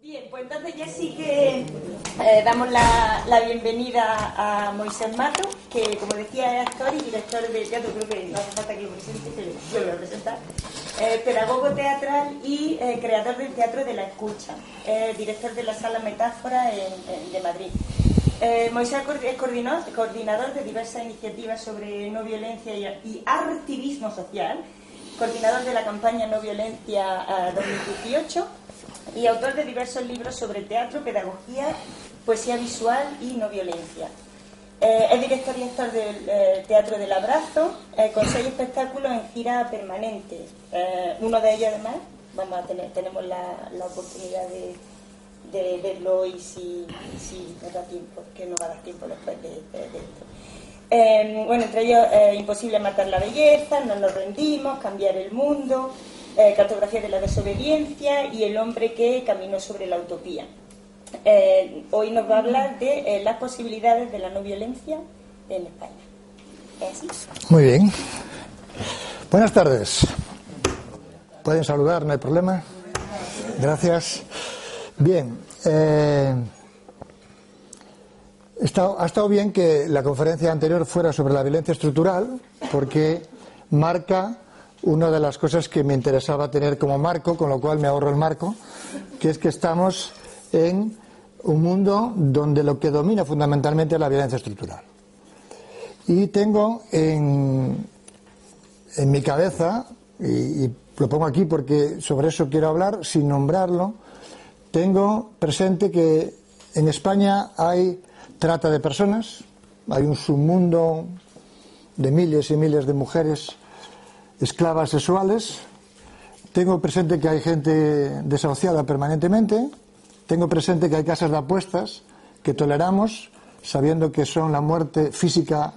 Bien, pues entonces ya sí que eh, damos la, la bienvenida a Moisés Mato, que como decía es actor y director de teatro, creo que no hace falta que lo presente, pero yo lo voy a presentar. Eh, pedagogo teatral y eh, creador del Teatro de la Escucha, director de la Sala Metáfora en- de Madrid. Eh, Moisés es coordinador, de diversas iniciativas sobre no violencia y, activismo social, coordinador de la campaña No Violencia eh, 2018 y autor de diversos libros sobre teatro, pedagogía, poesía visual y no violencia. Eh, es director y actor del eh, Teatro del Abrazo, eh, con seis espectáculos en gira permanente. Eh, uno de ellos, además, vamos a tener, tenemos la oportunidad de, de verlo y si, si nos da tiempo, que no va a dar tiempo después de, de- de esto. Eh, bueno, entre ellos, eh, Imposible matar la belleza, No nos rendimos, Cambiar el mundo, eh, Cartografía de la desobediencia y El hombre que caminó sobre la utopía. Eh, hoy nos va a hablar de eh, las posibilidades de la no violencia en España. Muy bien. Buenas tardes. Pueden saludar, no hay problema. Gracias. Bien. eh, ha estado bien que la conferencia anterior fuera sobre la violencia estructural, porque marca una de las cosas que me interesaba tener como marco, con lo cual me ahorro el marco, que es que estamos en un mundo donde lo que domina fundamentalmente es la violencia estructural. Y tengo en, mi cabeza, y lo pongo aquí porque sobre eso quiero hablar, sin nombrarlo, tengo presente que en España hay trata de personas, hay un submundo de miles y miles de mujeres esclavas sexuales, tengo presente que hay gente desahuciada permanentemente, tengo presente que hay casas de apuestas que toleramos sabiendo que son la muerte física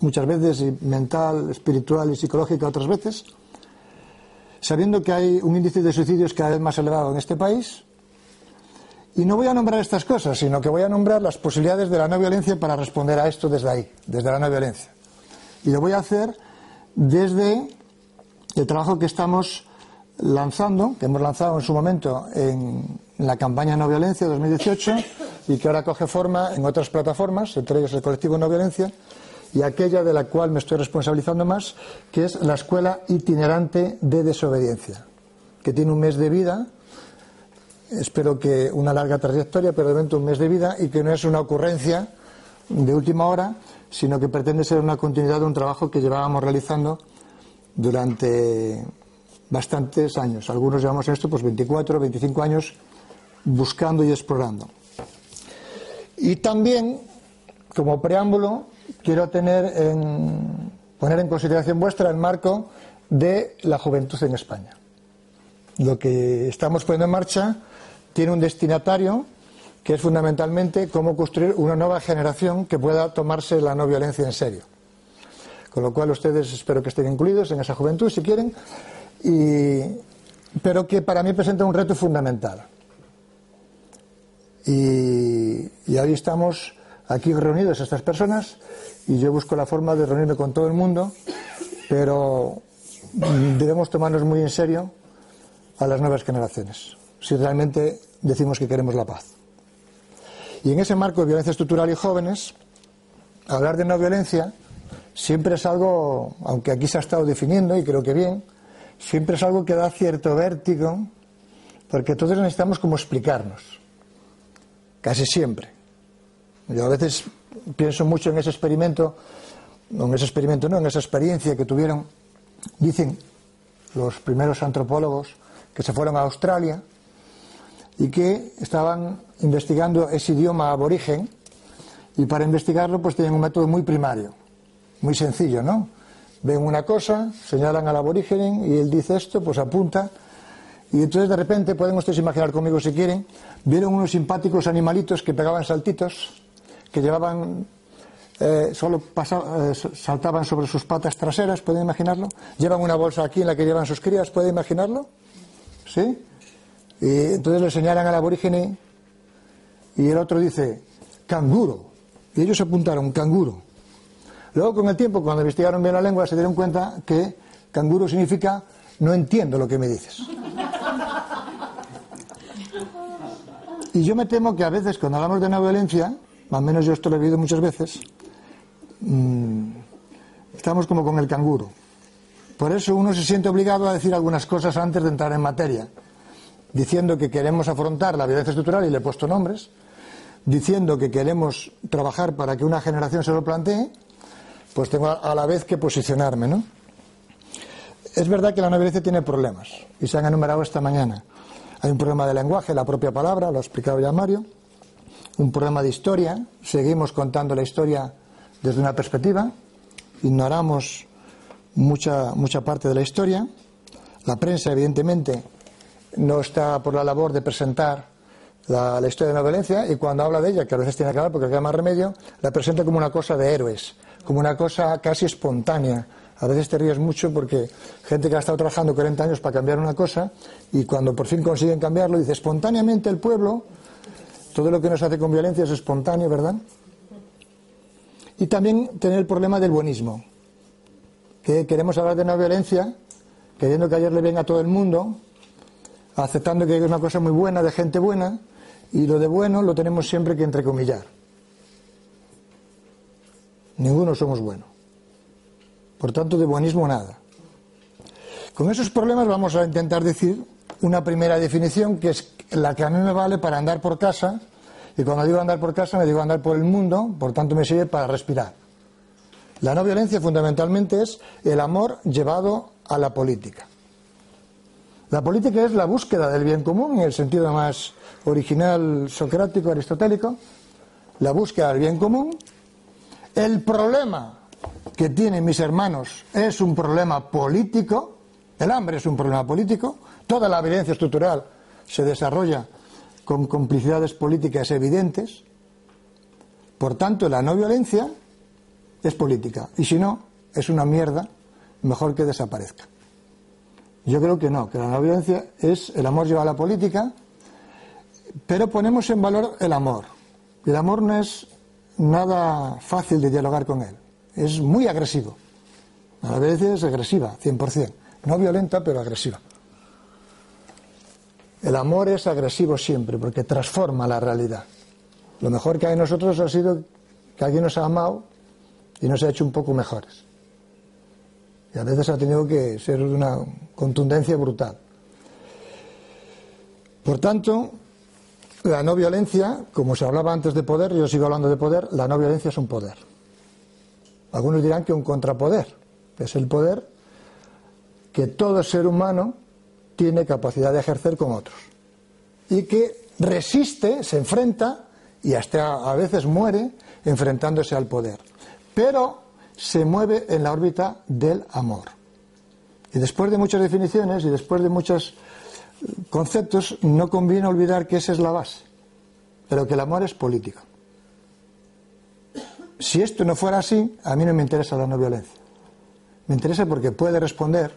muchas veces y mental, espiritual y psicológica otras veces, sabiendo que hay un índice de suicidios cada vez más elevado en este país. Y no voy a nombrar estas cosas, sino que voy a nombrar las posibilidades de la no violencia para responder a esto desde ahí, desde la no violencia. Y lo voy a hacer desde el trabajo que estamos lanzando, que hemos lanzado en su momento en la campaña No Violencia 2018 y que ahora coge forma en otras plataformas, entre ellas el colectivo No Violencia y aquella de la cual me estoy responsabilizando más, que es la Escuela Itinerante de Desobediencia, que tiene un mes de vida, espero que una larga trayectoria, pero de momento un mes de vida y que no es una ocurrencia de última hora, sino que pretende ser una continuidad de un trabajo que llevábamos realizando durante bastantes años. Algunos llevamos esto pues 24, 25 años buscando y explorando. Y también, como preámbulo, quiero tener en- poner en consideración vuestra el marco de la juventud en España. Lo que estamos poniendo en marcha tiene un destinatario que es fundamentalmente cómo construir una nueva generación que pueda tomarse la no violencia en serio. Con lo cual ustedes espero que estén incluidos en esa juventud si quieren, y- pero que para mí presenta un reto fundamental. Y, y ahí estamos aquí reunidos estas personas y yo busco la forma de reunirme con todo el mundo, pero debemos tomarnos muy en serio a las nuevas generaciones, si realmente decimos que queremos la paz. Y en ese marco de violencia estructural y jóvenes, hablar de no violencia siempre es algo, aunque aquí se ha estado definiendo y creo que bien, siempre es algo que da cierto vértigo, porque todos necesitamos como explicarnos, casi siempre. Yo a veces pienso mucho en ese experimento, no en ese experimento, no, en esa experiencia que tuvieron, dicen los primeros antropólogos que se fueron a Australia y que estaban investigando ese idioma aborigen Y para investigarlo, pues tienen un método muy primario, muy sencillo, ¿no? Ven una cosa, señalan al aborigen y él dice esto, pues apunta. Y entonces de repente, pueden ustedes imaginar conmigo si quieren, vieron unos simpáticos animalitos que pegaban saltitos, que llevaban, eh, solo eh, saltaban sobre sus patas traseras, ¿pueden imaginarlo? Llevan una bolsa aquí en la que llevan sus crías, ¿pueden imaginarlo? ¿Sí? Y entonces le señalan al aborigen y el otro dice, canguro. Y ellos apuntaron, canguro. Luego, con el tiempo, cuando investigaron bien la lengua, se dieron cuenta que canguro significa no entiendo lo que me dices. Y yo me temo que a veces, cuando hablamos de no violencia, al menos yo esto lo he vivido muchas veces, mm, estamos como con el canguro. Por eso uno se siente obligado a decir algunas cosas antes de entrar en materia, diciendo que queremos afrontar la violencia estructural, y le he puesto nombres, diciendo que queremos trabajar para que una generación se lo plantee, pues tengo a la vez que posicionarme, ¿no? Es verdad que la no violencia tiene problemas, y se han enumerado esta mañana. Hay un problema de lenguaje, la propia palabra, lo ha explicado ya Mario, un problema de historia, seguimos contando la historia desde una perspectiva, ignoramos mucha, mucha parte de la historia, la prensa evidentemente no está por la labor de presentar la, historia de la violencia y cuando habla de ella, que a veces tiene que hablar porque queda más remedio, la presenta como una cosa de héroes, como una cosa casi espontánea. A veces te ríes mucho porque gente que ha estado trabajando 40 años para cambiar una cosa y cuando por fin consiguen cambiarlo dice espontáneamente el pueblo, todo lo que nos hace con violencia es espontáneo, ¿verdad? Y también tener el problema del buenismo, que queremos hablar de no violencia, queriendo que ayer le venga a todo el mundo, aceptando que es una cosa muy buena, de gente buena, y lo de bueno lo tenemos siempre que entrecomillar. Ninguno somos buenos. Por tanto, de buenismo nada. Con esos problemas vamos a intentar decir una primera definición que es la que a mí me vale para andar por casa, y cuando digo andar por casa me digo andar por el mundo, por tanto me sirve para respirar. La no violencia fundamentalmente es el amor llevado a la política. La política es la búsqueda del bien común en el sentido más original socrático, aristotélico, la búsqueda del bien común. El problema que tienen mis hermanos es un problema político, el hambre es un problema político, toda la violencia estructural se desarrolla con complicidades políticas evidentes. Por tanto, la no violencia es política. Y si no, es una mierda, mejor que desaparezca. Yo creo que no, que la no violencia es el amor lleva a la política, pero ponemos en valor el amor. El amor no es nada fácil de dialogar con él, es muy agresivo. A veces es agresiva, 100%. No violenta, pero agresiva. El amor es agresivo siempre porque transforma la realidad. Lo mejor que hay en nosotros ha sido que alguien nos ha amado y nos ha hecho un poco mejores. Y a veces ha tenido que ser de una contundencia brutal. Por tanto, la no violencia, como se hablaba antes de poder, yo sigo hablando de poder, la no violencia es un poder. Algunos dirán que un contrapoder. Es el poder que todo ser humano tiene capacidad de ejercer con otros. Y que resiste, se enfrenta y hasta a veces muere enfrentándose al poder. Pero se mueve en la órbita del amor. Y después de muchas definiciones y después de muchos conceptos, no conviene olvidar que esa es la base, pero que el amor es político. Si esto no fuera así, a mí no me interesa la no violencia. Me interesa porque puede responder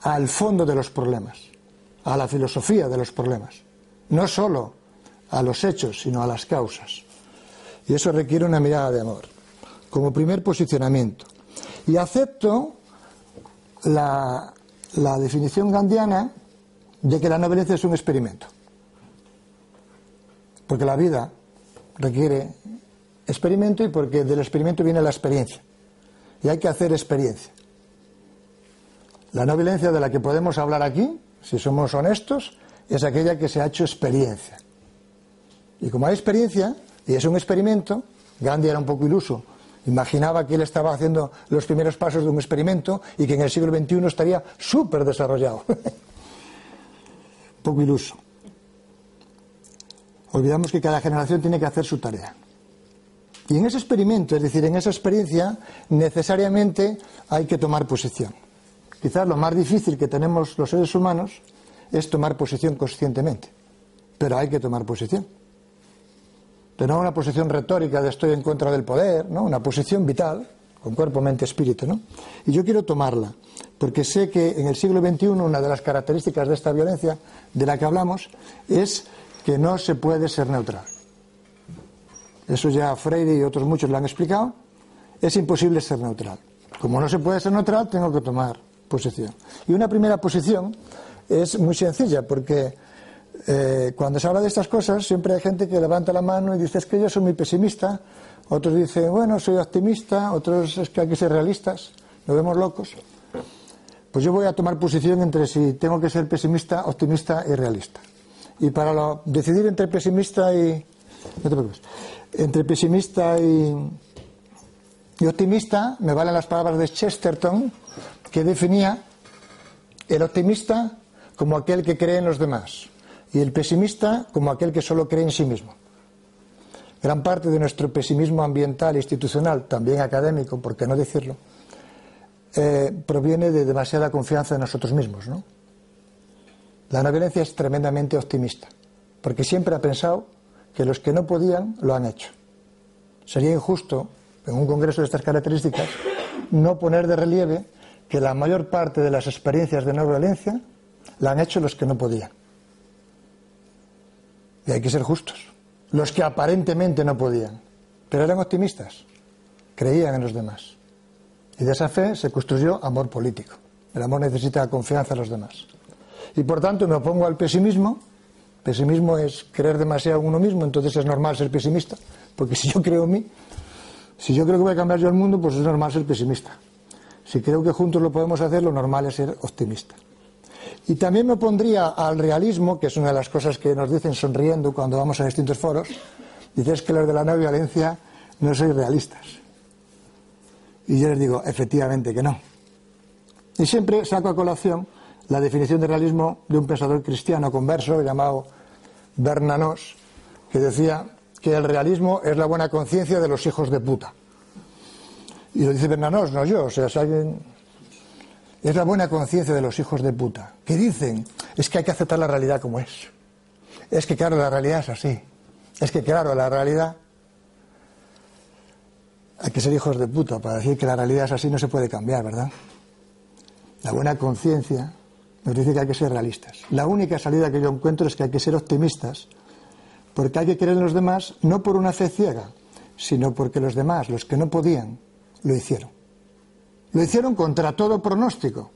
al fondo de los problemas, a la filosofía de los problemas, no solo a los hechos, sino a las causas. Y eso requiere una mirada de amor, como primer posicionamiento. Y acepto la, definición gandiana de que la nobleza es un experimento. Porque la vida requiere experimento y porque del experimento viene la experiencia. Y hay que hacer experiencia. La no violencia de la que podemos hablar aquí, si somos honestos, es aquella que se ha hecho experiencia. Y como hay experiencia, y es un experimento, Gandhi era un poco iluso. Imaginaba que él estaba haciendo los primeros pasos de un experimento y que en el siglo XXI estaría súper desarrollado. poco iluso. Olvidamos que cada generación tiene que hacer su tarea. Y en ese experimento, es decir, en esa experiencia, necesariamente hay que tomar posición. Quizás lo más difícil que tenemos los seres humanos es tomar posición conscientemente, pero hay que tomar posición. Pero no una posición retórica de estoy en contra del poder, ¿no? una posición vital, con cuerpo, mente, espíritu. ¿no? Y yo quiero tomarla, porque sé que en el siglo XXI una de las características de esta violencia de la que hablamos es que no se puede ser neutral. Eso ya Freire y otros muchos lo han explicado. Es imposible ser neutral. Como no se puede ser neutral, tengo que tomar posición. Y una primera posición es muy sencilla, porque eh, cuando se habla de estas cosas siempre hay gente que levanta la mano y dice es que yo soy muy pesimista, otros dicen, bueno, soy optimista, otros es que hay que ser realistas, nos vemos locos. Pues yo voy a tomar posición entre si tengo que ser pesimista, optimista y realista. Y para decidir entre pesimista y. No te preocupes entre pesimista y, optimista, me valen las palabras de Chesterton, que definía el optimista como aquel que cree en los demás y el pesimista como aquel que solo cree en sí mismo. Gran parte de nuestro pesimismo ambiental e institucional, también académico, por qué no decirlo, eh, proviene de demasiada confianza en nosotros mismos. ¿no? La no violencia es tremendamente optimista, porque siempre ha pensado que los que no podían lo han hecho. Sería injusto, en un congreso de estas características, no poner de relieve que la mayor parte de las experiencias de no violencia la han hecho los que no podían. Y hay que ser justos. Los que aparentemente no podían, pero eran optimistas, creían en los demás. Y de esa fe se construyó amor político. El amor necesita confianza en los demás. Y por tanto me opongo al pesimismo Pesimismo es creer demasiado en uno mismo, entonces es normal ser pesimista, porque si yo creo en mí, si yo creo que voy a cambiar yo el mundo, pues es normal ser pesimista. Si creo que juntos lo podemos hacer, lo normal es ser optimista. Y también me opondría al realismo, que es una de las cosas que nos dicen sonriendo cuando vamos a distintos foros, dices que los de la no violencia no sois realistas. Y yo les digo, efectivamente que no. Y siempre saco a colación la definición de realismo de un pensador cristiano converso llamado Bernanos, que decía que el realismo es la buena conciencia de los hijos de puta. Y lo dice Bernanos, no yo, o sea, alguien... Es la buena conciencia de los hijos de puta. ¿Qué dicen? Es que hay que aceptar la realidad como es. Es que, claro, la realidad es así. Es que, claro, la realidad. Hay que ser hijos de puta para decir que la realidad es así, no se puede cambiar, ¿verdad? La buena conciencia nos dice que hay que ser realistas. La única salida que yo encuentro es que hay que ser optimistas, porque hay que creer en los demás no por una fe ciega, sino porque los demás, los que no podían, lo hicieron. Lo hicieron contra todo pronóstico.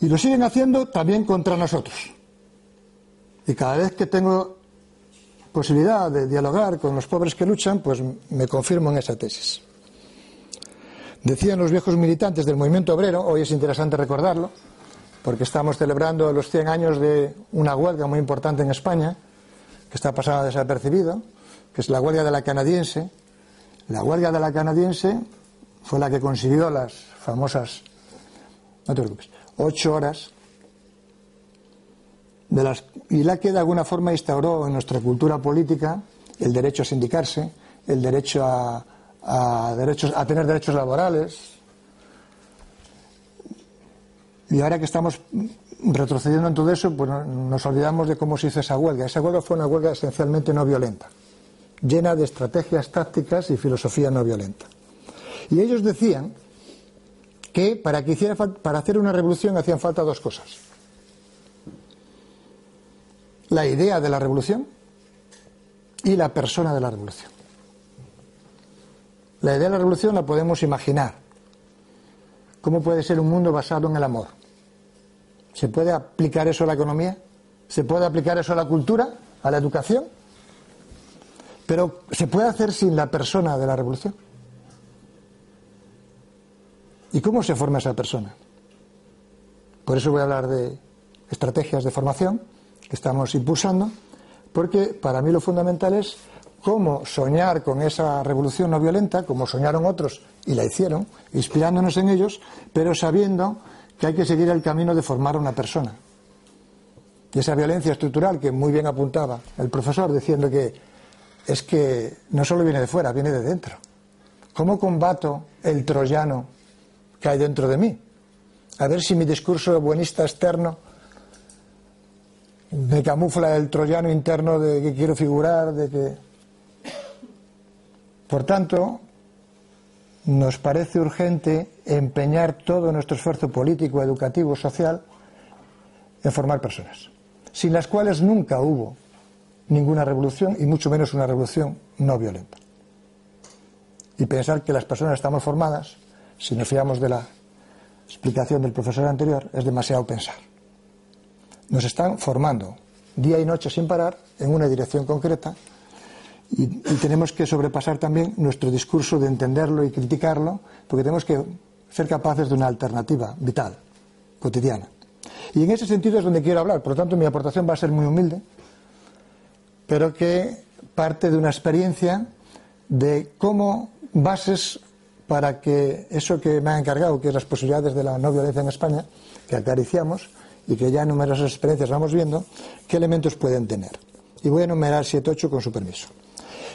Y lo siguen haciendo también contra nosotros. Y cada vez que tengo posibilidad de dialogar con los pobres que luchan, pues me confirmo en esa tesis. Decían los viejos militantes del movimiento obrero, hoy es interesante recordarlo, porque estamos celebrando los 100 años de una huelga muy importante en España, que está pasando desapercibido, que es la huelga de la canadiense. La huelga de la canadiense fue la que consiguió las famosas, no te preocupes, ocho horas, de las, y la que de alguna forma instauró en nuestra cultura política el derecho a sindicarse, el derecho a, derechos, a tener derechos laborales, y ahora que estamos retrocediendo en todo eso, pues nos olvidamos de cómo se hizo esa huelga. Esa huelga fue una huelga esencialmente no violenta, llena de estrategias tácticas y filosofía no violenta. Y ellos decían que para, que hiciera, para hacer una revolución hacían falta dos cosas. La idea de la revolución y la persona de la revolución. La idea de la revolución la podemos imaginar. ¿Cómo puede ser un mundo basado en el amor? ¿Se puede aplicar eso a la economía? ¿Se puede aplicar eso a la cultura, a la educación? Pero ¿se puede hacer sin la persona de la revolución? ¿Y cómo se forma esa persona? Por eso voy a hablar de estrategias de formación que estamos impulsando, porque para mí lo fundamental es cómo soñar con esa revolución no violenta, como soñaron otros y la hicieron, inspirándonos en ellos, pero sabiendo que hay que seguir el camino de formar a una persona. Y esa violencia estructural que muy bien apuntaba el profesor diciendo que es que no solo viene de fuera, viene de dentro. ¿Cómo combato el troyano que hay dentro de mí? A ver si mi discurso buenista externo me camufla el troyano interno de que quiero figurar, de que... Por tanto, nos parece urgente empeñar todo nuestro esfuerzo político, educativo, social en formar personas, sin las cuales nunca hubo ninguna revolución y mucho menos una revolución no violenta. Y pensar que las personas estamos formadas, si nos fiamos de la explicación del profesor anterior, es demasiado pensar. Nos están formando día y noche sin parar en una dirección concreta y, tenemos que sobrepasar también nuestro discurso de entenderlo y criticarlo, porque tenemos que ser capaces de una alternativa vital, cotidiana. Y en ese sentido es donde quiero hablar. Por lo tanto, mi aportación va a ser muy humilde, pero que parte de una experiencia de cómo bases para que eso que me ha encargado, que es las posibilidades de la no violencia en España, que acariciamos y que ya en numerosas experiencias vamos viendo, qué elementos pueden tener. Y voy a enumerar siete ocho con su permiso.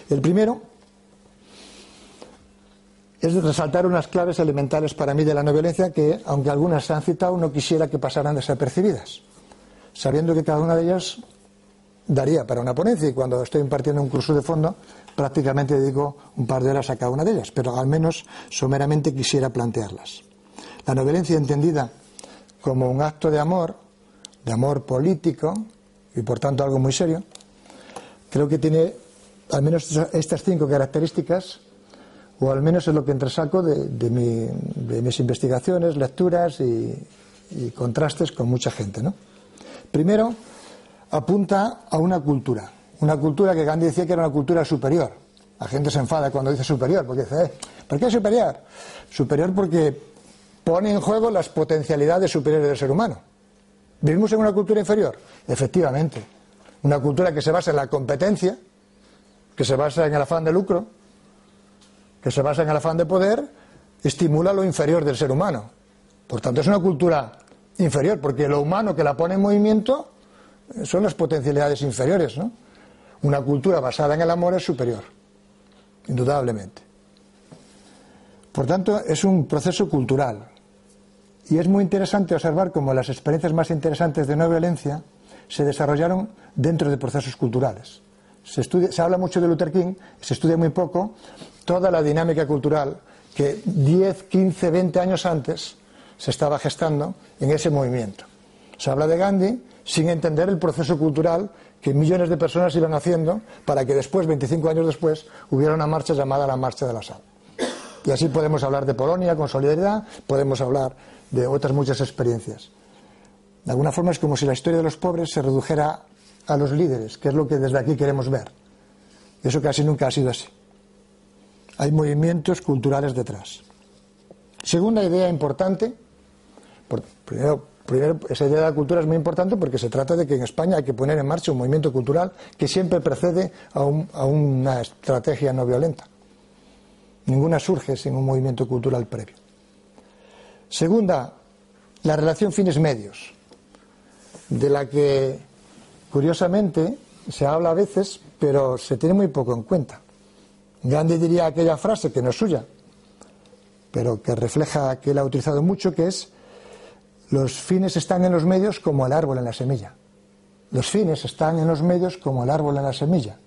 El primero es resaltar unas claves elementales para mí de la no violencia que, aunque algunas se han citado, no quisiera que pasaran desapercibidas, sabiendo que cada una de ellas daría para una ponencia y cuando estoy impartiendo un curso de fondo prácticamente dedico un par de horas a cada una de ellas, pero al menos someramente quisiera plantearlas. La no violencia entendida como un acto de amor, de amor político y por tanto algo muy serio, creo que tiene al menos estas cinco características o al menos es lo que entresaco de, de, mis investigaciones, lecturas y, contrastes con mucha gente. ¿no? Primero, apunta a una cultura, una cultura que Gandhi decía que era una cultura superior. La gente se enfada cuando dice superior, porque dice, eh, ¿por qué superior? Superior porque pone en juego las potencialidades superiores del ser humano. ¿Vivimos en una cultura inferior? Efectivamente. Una cultura que se basa en la competencia, que se basa en el afán de lucro, que se basa en el afán de poder, estimula lo inferior del ser humano. Por tanto, es una cultura inferior, porque lo humano que la pone en movimiento son las potencialidades inferiores, ¿no? Una cultura basada en el amor es superior, indudablemente. Por tanto, es un proceso cultural. Y es muy interesante observar cómo las experiencias más interesantes de no violencia se desarrollaron dentro de procesos culturales. Se, se habla mucho de Luther King, se estudia muy poco toda la dinámica cultural que 10, 15, 20 años antes se estaba gestando en ese movimiento. Se habla de Gandhi sin entender el proceso cultural que millones de personas iban haciendo para que después, 25 años después, hubiera una marcha llamada la Marcha de la Sal. Y así podemos hablar de Polonia con solidaridad, podemos hablar de otras muchas experiencias. De alguna forma es como si la historia de los pobres se redujera a los líderes, que es lo que desde aquí queremos ver. Eso casi nunca ha sido así hay movimientos culturales detrás. Segunda idea importante, primero, esa idea de la cultura es muy importante porque se trata de que en España hay que poner en marcha un movimiento cultural que siempre precede a, a una estrategia no violenta. Ninguna surge sin un movimiento cultural previo. Segunda, la relación fines-medios, de la que curiosamente se habla a veces, pero se tiene muy poco en cuenta. Gandhi diría aquella frase que no es suya, pero que refleja que él ha utilizado mucho, que es los fines están en los medios como el árbol en la semilla. Los fines están en los medios como el árbol en la semilla.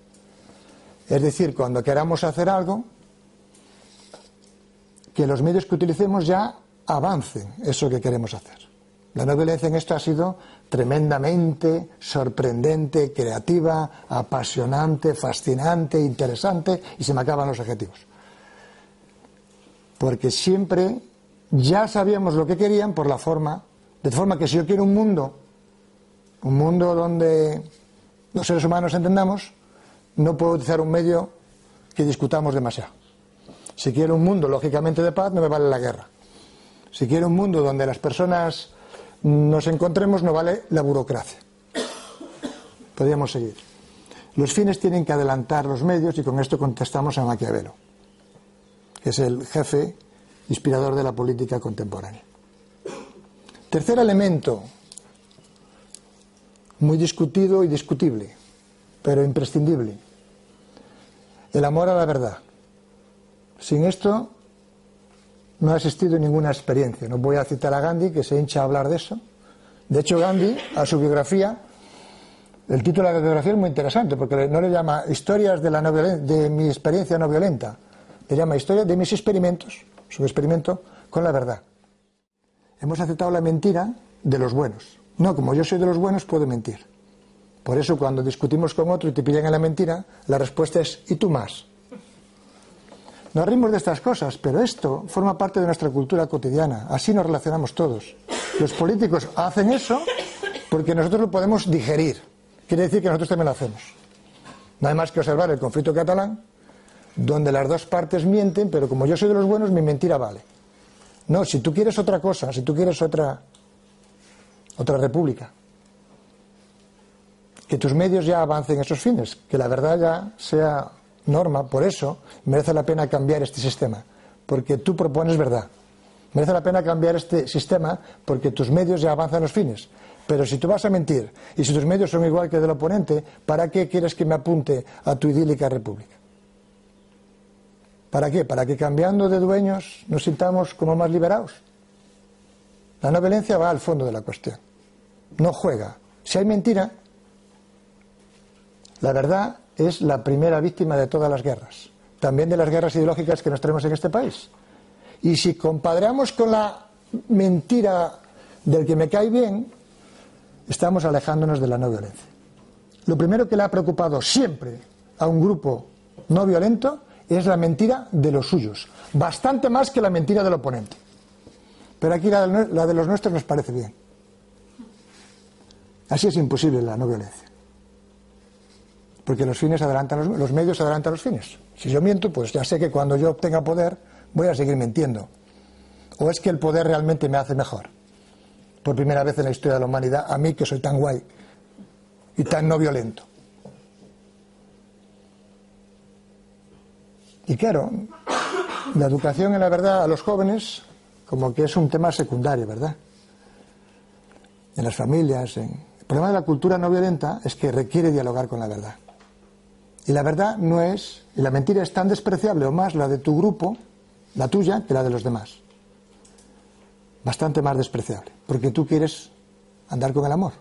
Es decir, cuando queramos hacer algo, que los medios que utilicemos ya avancen eso que queremos hacer. La no violencia en esto ha sido tremendamente sorprendente, creativa, apasionante, fascinante, interesante y se me acaban los objetivos. Porque siempre ya sabíamos lo que querían por la forma, de forma que si yo quiero un mundo, un mundo donde los seres humanos entendamos, no puedo utilizar un medio que discutamos demasiado. Si quiero un mundo, lógicamente, de paz, no me vale la guerra. Si quiero un mundo donde las personas nos encontremos no vale la burocracia. Podríamos seguir. Los fines tienen que adelantar los medios y con esto contestamos a Maquiavelo, que es el jefe inspirador de la política contemporánea. Tercer elemento, muy discutido y discutible, pero imprescindible. el amor a la verdad. Sin esto no ha existido ninguna experiencia. No voy a citar a Gandhi, que se hincha a hablar de eso. De hecho, Gandhi, a su biografía, el título de la biografía es muy interesante, porque no le llama Historias de, la de mi experiencia no violenta, le llama Historia de mis experimentos, su experimento con la verdad. Hemos aceptado la mentira de los buenos. No, como yo soy de los buenos, puedo mentir. Por eso cuando discutimos con otro y te pillan en la mentira, la respuesta es ¿y tú más? Nos rimos de estas cosas, pero esto forma parte de nuestra cultura cotidiana. Así nos relacionamos todos. Los políticos hacen eso porque nosotros lo podemos digerir. Quiere decir que nosotros también lo hacemos. No hay más que observar el conflicto catalán, donde las dos partes mienten, pero como yo soy de los buenos, mi mentira vale. No, si tú quieres otra cosa, si tú quieres otra, otra república, que tus medios ya avancen esos fines, que la verdad ya sea norma, por eso merece la pena cambiar este sistema, porque tú propones verdad. Merece la pena cambiar este sistema porque tus medios ya avanzan los fines. Pero si tú vas a mentir y si tus medios son igual que del oponente, ¿para qué quieres que me apunte a tu idílica república? ¿Para qué? Para que cambiando de dueños nos sintamos como más liberados. La no violencia va al fondo de la cuestión. No juega. Si hay mentira, la verdad es la primera víctima de todas las guerras, también de las guerras ideológicas que nos tenemos en este país. Y si compadreamos con la mentira del que me cae bien, estamos alejándonos de la no violencia. Lo primero que le ha preocupado siempre a un grupo no violento es la mentira de los suyos, bastante más que la mentira del oponente. Pero aquí la de los nuestros nos parece bien. Así es imposible la no violencia porque los fines adelantan los, medios adelantan los fines. Si yo miento, pues ya sé que cuando yo obtenga poder voy a seguir mintiendo. ¿O es que el poder realmente me hace mejor? Por primera vez en la historia de la humanidad, a mí que soy tan guay y tan no violento. Y claro, la educación en la verdad a los jóvenes como que es un tema secundario, ¿verdad? En las familias. El problema de la cultura no violenta es que requiere dialogar con la verdad. Y la verdad no es, y la mentira es tan despreciable o más la de tu grupo, la tuya, que la de los demás. Bastante más despreciable, porque tú quieres andar con el amor.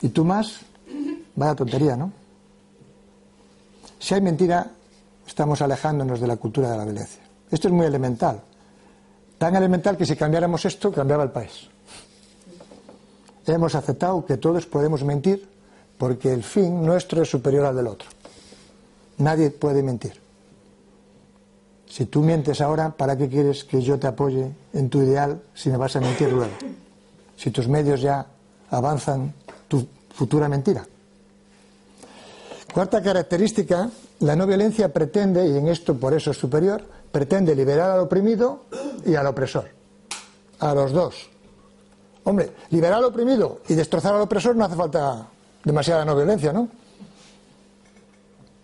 Y tú más, vaya tontería, ¿no? Si hay mentira, estamos alejándonos de la cultura de la violencia. Esto es muy elemental. Tan elemental que si cambiáramos esto, cambiaba el país. Hemos aceptado que todos podemos mentir porque el fin nuestro es superior al del otro. Nadie puede mentir. Si tú mientes ahora, ¿para qué quieres que yo te apoye en tu ideal si me vas a mentir luego? Si tus medios ya avanzan tu futura mentira. Cuarta característica, la no violencia pretende, y en esto por eso es superior, pretende liberar al oprimido y al opresor. A los dos. Hombre, liberar al oprimido y destrozar al opresor no hace falta demasiada no violencia, ¿no?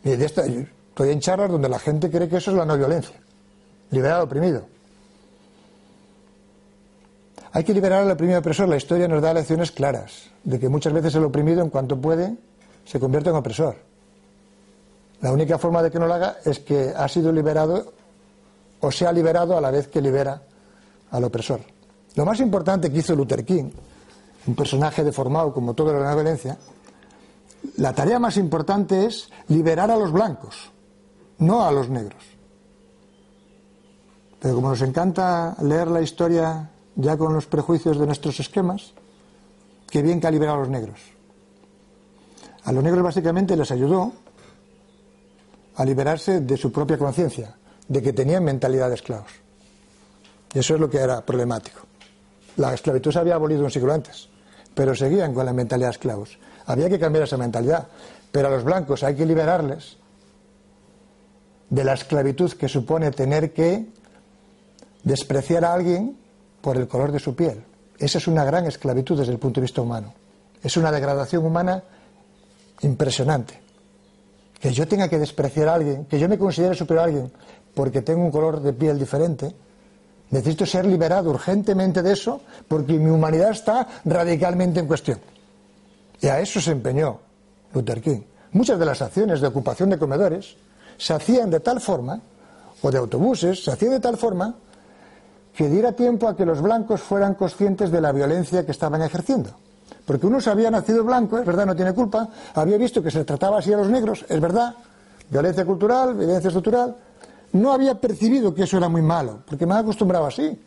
Y estoy en charlas donde la gente cree que eso es la no violencia. Liberar al oprimido. Hay que liberar al oprimido opresor. La historia nos da lecciones claras de que muchas veces el oprimido, en cuanto puede, se convierte en opresor. La única forma de que no lo haga es que ha sido liberado o se ha liberado a la vez que libera al opresor. Lo más importante que hizo Luther King, un personaje deformado como todo la violencia, la tarea más importante es liberar a los blancos, no a los negros. Pero como nos encanta leer la historia ya con los prejuicios de nuestros esquemas, qué bien que ha liberado a los negros. A los negros básicamente les ayudó a liberarse de su propia conciencia, de que tenían mentalidad de esclavos. Y eso es lo que era problemático. La esclavitud se había abolido un siglo antes, pero seguían con la mentalidad de esclavos. Había que cambiar esa mentalidad. Pero a los blancos hay que liberarles de la esclavitud que supone tener que despreciar a alguien por el color de su piel. Esa es una gran esclavitud desde el punto de vista humano. Es una degradación humana impresionante. Que yo tenga que despreciar a alguien, que yo me considere superior a alguien porque tengo un color de piel diferente, necesito ser liberado urgentemente de eso porque mi humanidad está radicalmente en cuestión. Y a eso se empeñó Luther King. muchas de las acciones de ocupación de comedores se hacían de tal forma, o de autobuses, se hacían de tal forma que diera tiempo a que los blancos fueran conscientes de la violencia que estaban ejerciendo. Porque uno se había nacido blanco, es verdad, no tiene culpa, había visto que se trataba así a los negros, es verdad, violencia cultural, violencia estructural, no había percibido que eso era muy malo, porque me ha acostumbrado así.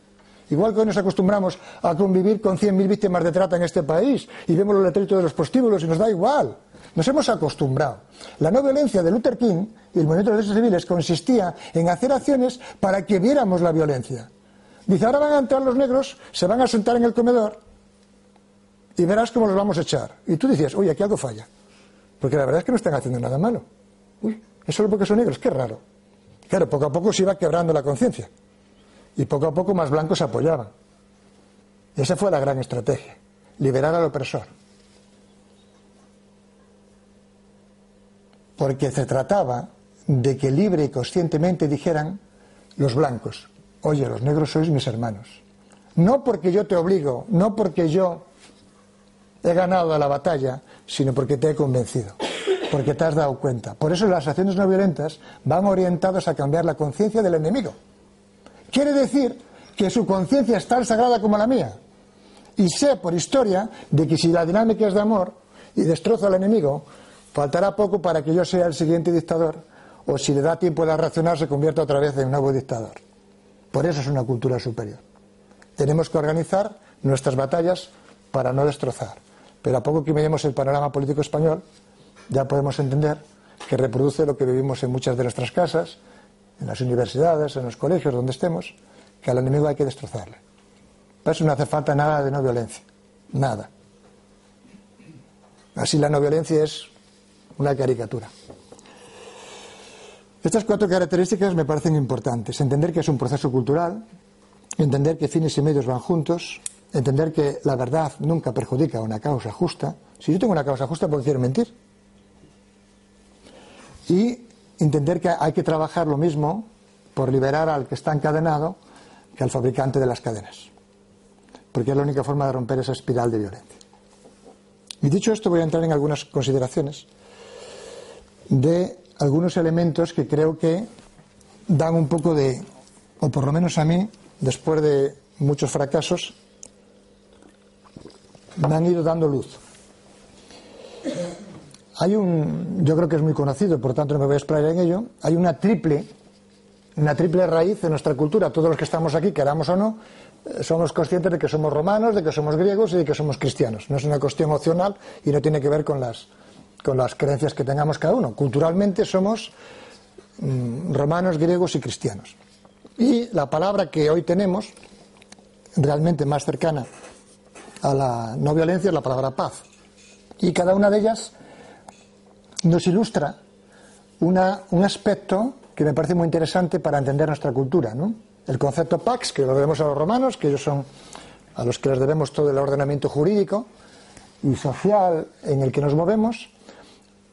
Igual que hoy nos acostumbramos a convivir con 100.000 víctimas de trata en este país y vemos los letritos de los postíbulos y nos da igual. Nos hemos acostumbrado. La no violencia de Luther King y el movimiento de derechos civiles consistía en hacer acciones para que viéramos la violencia. Dice, ahora van a entrar los negros, se van a sentar en el comedor y verás cómo los vamos a echar. Y tú dices, oye, aquí algo falla. Porque la verdad es que no están haciendo nada malo. Uy, es solo porque son negros, qué raro. Claro, poco a poco se iba quebrando la conciencia. Y poco a poco más blancos se apoyaban. Y esa fue la gran estrategia, liberar al opresor. Porque se trataba de que libre y conscientemente dijeran los blancos, oye, los negros sois mis hermanos. No porque yo te obligo, no porque yo he ganado la batalla, sino porque te he convencido porque te has dado cuenta. Por eso las acciones no violentas van orientadas a cambiar la conciencia del enemigo. Quiere decir que su conciencia es tan sagrada como la mía. Y sé por historia de que si la dinámica es de amor y destrozo al enemigo, faltará poco para que yo sea el siguiente dictador, o si le da tiempo de reaccionar, se convierta otra vez en un nuevo dictador. Por eso es una cultura superior. Tenemos que organizar nuestras batallas para no destrozar. Pero a poco que miremos el panorama político español, ya podemos entender que reproduce lo que vivimos en muchas de nuestras casas, en las universidades, en los colegios, donde estemos, que al enemigo hay que destrozarle. Por eso no hace falta nada de no violencia, nada. Así la no violencia es una caricatura. Estas cuatro características me parecen importantes. Entender que es un proceso cultural, entender que fines y medios van juntos, entender que la verdad nunca perjudica a una causa justa. Si yo tengo una causa justa, puedo decir mentir y entender que hay que trabajar lo mismo por liberar al que está encadenado que al fabricante de las cadenas. Porque es la única forma de romper esa espiral de violencia. Y dicho esto, voy a entrar en algunas consideraciones de algunos elementos que creo que dan un poco de, o por lo menos a mí, después de muchos fracasos, me han ido dando luz. Hay un, yo creo que es muy conocido, por tanto no me voy a explayar en ello, hay una triple, una triple raíz en nuestra cultura. Todos los que estamos aquí, queramos o no, eh, somos conscientes de que somos romanos, de que somos griegos y de que somos cristianos. No es una cuestión opcional y no tiene que ver con las, con las creencias que tengamos cada uno. Culturalmente somos mm, romanos, griegos y cristianos. Y la palabra que hoy tenemos, realmente más cercana a la no violencia, es la palabra paz. Y cada una de ellas nos ilustra un aspecto que me parece muy interesante para entender nuestra cultura. ¿no? El concepto pax, que lo debemos a los romanos, que ellos son a los que les debemos todo el ordenamiento jurídico y social en el que nos movemos,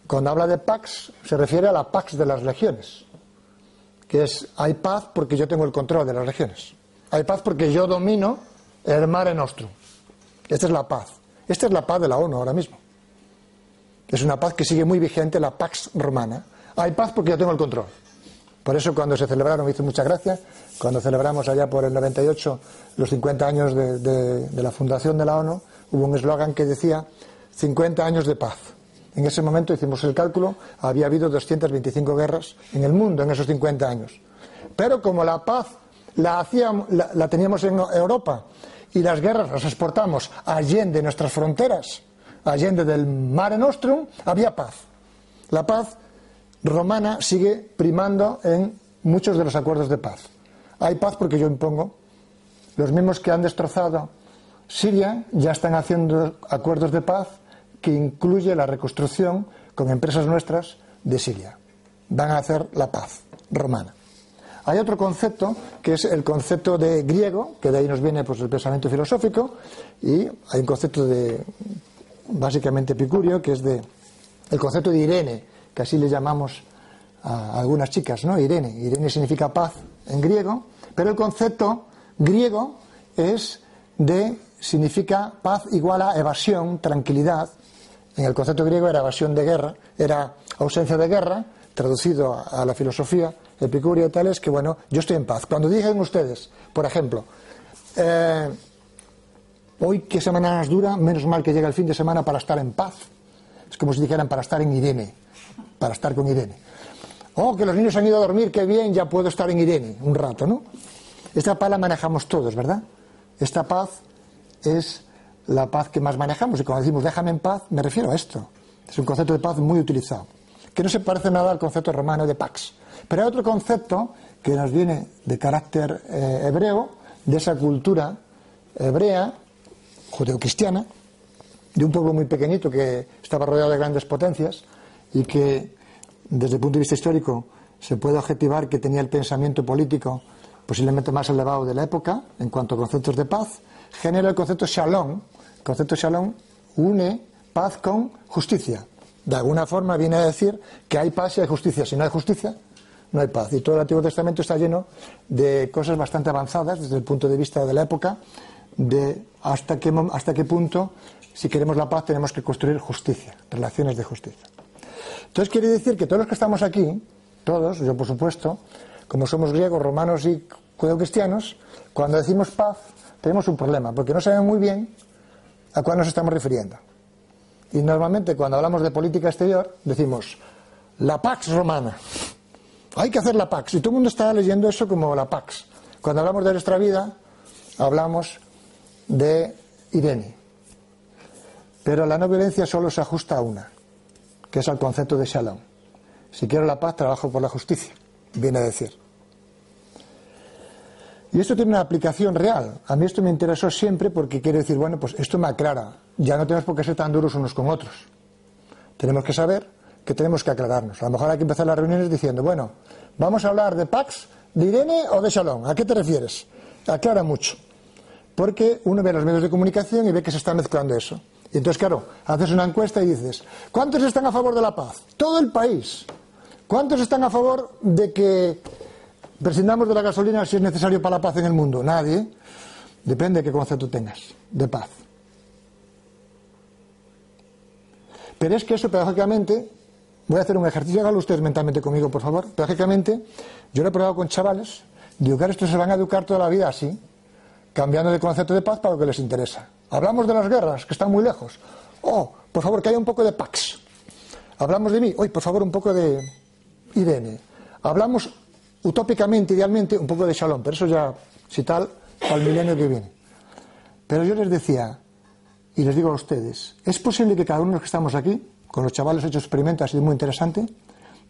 cuando habla de pax se refiere a la pax de las legiones, que es hay paz porque yo tengo el control de las legiones, hay paz porque yo domino el mare nostrum. Esta es la paz. Esta es la paz de la ONU ahora mismo. Es una paz que sigue muy vigente, la Pax Romana. Hay paz porque yo tengo el control. Por eso cuando se celebraron, me hizo mucha gracia, cuando celebramos allá por el 98 los 50 años de, la fundación de la ONU, hubo un eslogan que decía 50 años de paz. En ese momento hicimos el cálculo, había habido 225 guerras en el mundo en esos 50 años. Pero como la paz la, hacíamos, la teníamos en Europa y las guerras las exportamos allende nuestras fronteras, allende del Mare Nostrum, había paz. La paz romana sigue primando en muchos de los acuerdos de paz. Hay paz porque yo impongo. Los mismos que han destrozado Siria ya están haciendo acuerdos de paz que incluye la reconstrucción con empresas nuestras de Siria. Van a hacer la paz romana. Hay otro concepto que es el concepto de griego, que de ahí nos viene pues, el pensamiento filosófico, y hay un concepto de básicamente epicurio, que es de el concepto de Irene, que así le llamamos a algunas chicas, ¿no? Irene. Irene significa paz en griego, pero el concepto griego es de significa paz igual a evasión, tranquilidad, En el concepto griego era evasión de guerra, era ausencia de guerra, traducido a, la filosofía epicuria y tal, es que, bueno, yo estoy en paz. Cuando digan ustedes, por ejemplo, eh, hoy qué semana más dura, menos mal que llega el fin de semana para estar en paz. Es como si dijeran para estar en Irene, para estar con Irene. Oh, que los niños han ido a dormir, qué bien, ya puedo estar en Irene un rato, ¿no? Esta paz la manejamos todos, ¿verdad? Esta paz es la paz que más manejamos. Y cuando decimos déjame en paz, me refiero a esto. Es un concepto de paz muy utilizado, que no se parece nada al concepto romano de pax. Pero hay otro concepto que nos viene de carácter eh, hebreo, de esa cultura hebrea, judeocristiana, de un pueblo muy pequeñito que estaba rodeado de grandes potencias y que, desde el punto de vista histórico, se puede objetivar que tenía el pensamiento político posiblemente más elevado de la época en cuanto a conceptos de paz, genera el concepto shalom. El concepto shalom une paz con justicia. De alguna forma viene a decir que hay paz y hay justicia. Si no hay justicia, no hay paz. Y todo el Antiguo Testamento está lleno de cosas bastante avanzadas desde el punto de vista de la época, de hasta qué, hasta qué punto, si queremos la paz, tenemos que construir justicia, relaciones de justicia. Entonces quiere decir que todos los que estamos aquí, todos, yo por supuesto, como somos griegos, romanos y judeocristianos, cuando decimos paz, tenemos un problema, porque no sabemos muy bien a cuál nos estamos refiriendo. Y normalmente cuando hablamos de política exterior decimos la Pax romana. Hay que hacer la Pax. Y todo el mundo está leyendo eso como la Pax. Cuando hablamos de nuestra vida, hablamos de Irene. Pero la no violencia solo se ajusta a una, que es al concepto de Shalom. Si quiero la paz, trabajo por la justicia, viene a decir. Y esto tiene una aplicación real. A mí esto me interesó siempre porque quiero decir, bueno, pues esto me aclara. Ya no tenemos por qué ser tan duros unos con otros. Tenemos que saber que tenemos que aclararnos. A lo mejor hay que empezar las reuniones diciendo, bueno, vamos a hablar de Pax, de Irene o de Shalom. ¿A qué te refieres? Aclara mucho. Porque uno ve los medios de comunicación y ve que se está mezclando eso. Y entonces, claro, haces una encuesta y dices, ¿cuántos están a favor de la paz? Todo el país. ¿Cuántos están a favor de que prescindamos de la gasolina si es necesario para la paz en el mundo. Nadie. Depende de qué concepto tengas de paz. Pero es que eso, pedagógicamente, voy a hacer un ejercicio, háganlo ustedes mentalmente conmigo, por favor. Pedagógicamente, yo lo he probado con chavales, digo que estos se van a educar toda la vida así, cambiando de concepto de paz para lo que les interesa. Hablamos de las guerras, que están muy lejos. Oh, por favor, que haya un poco de Pax. Hablamos de mí, hoy, por favor, un poco de Irene. Hablamos utópicamente, idealmente, un poco de shalom, pero eso ya, si tal, para el milenio que viene. Pero yo les decía, y les digo a ustedes, es posible que cada uno de los que estamos aquí, con los chavales hechos experimentos, ha sido muy interesante,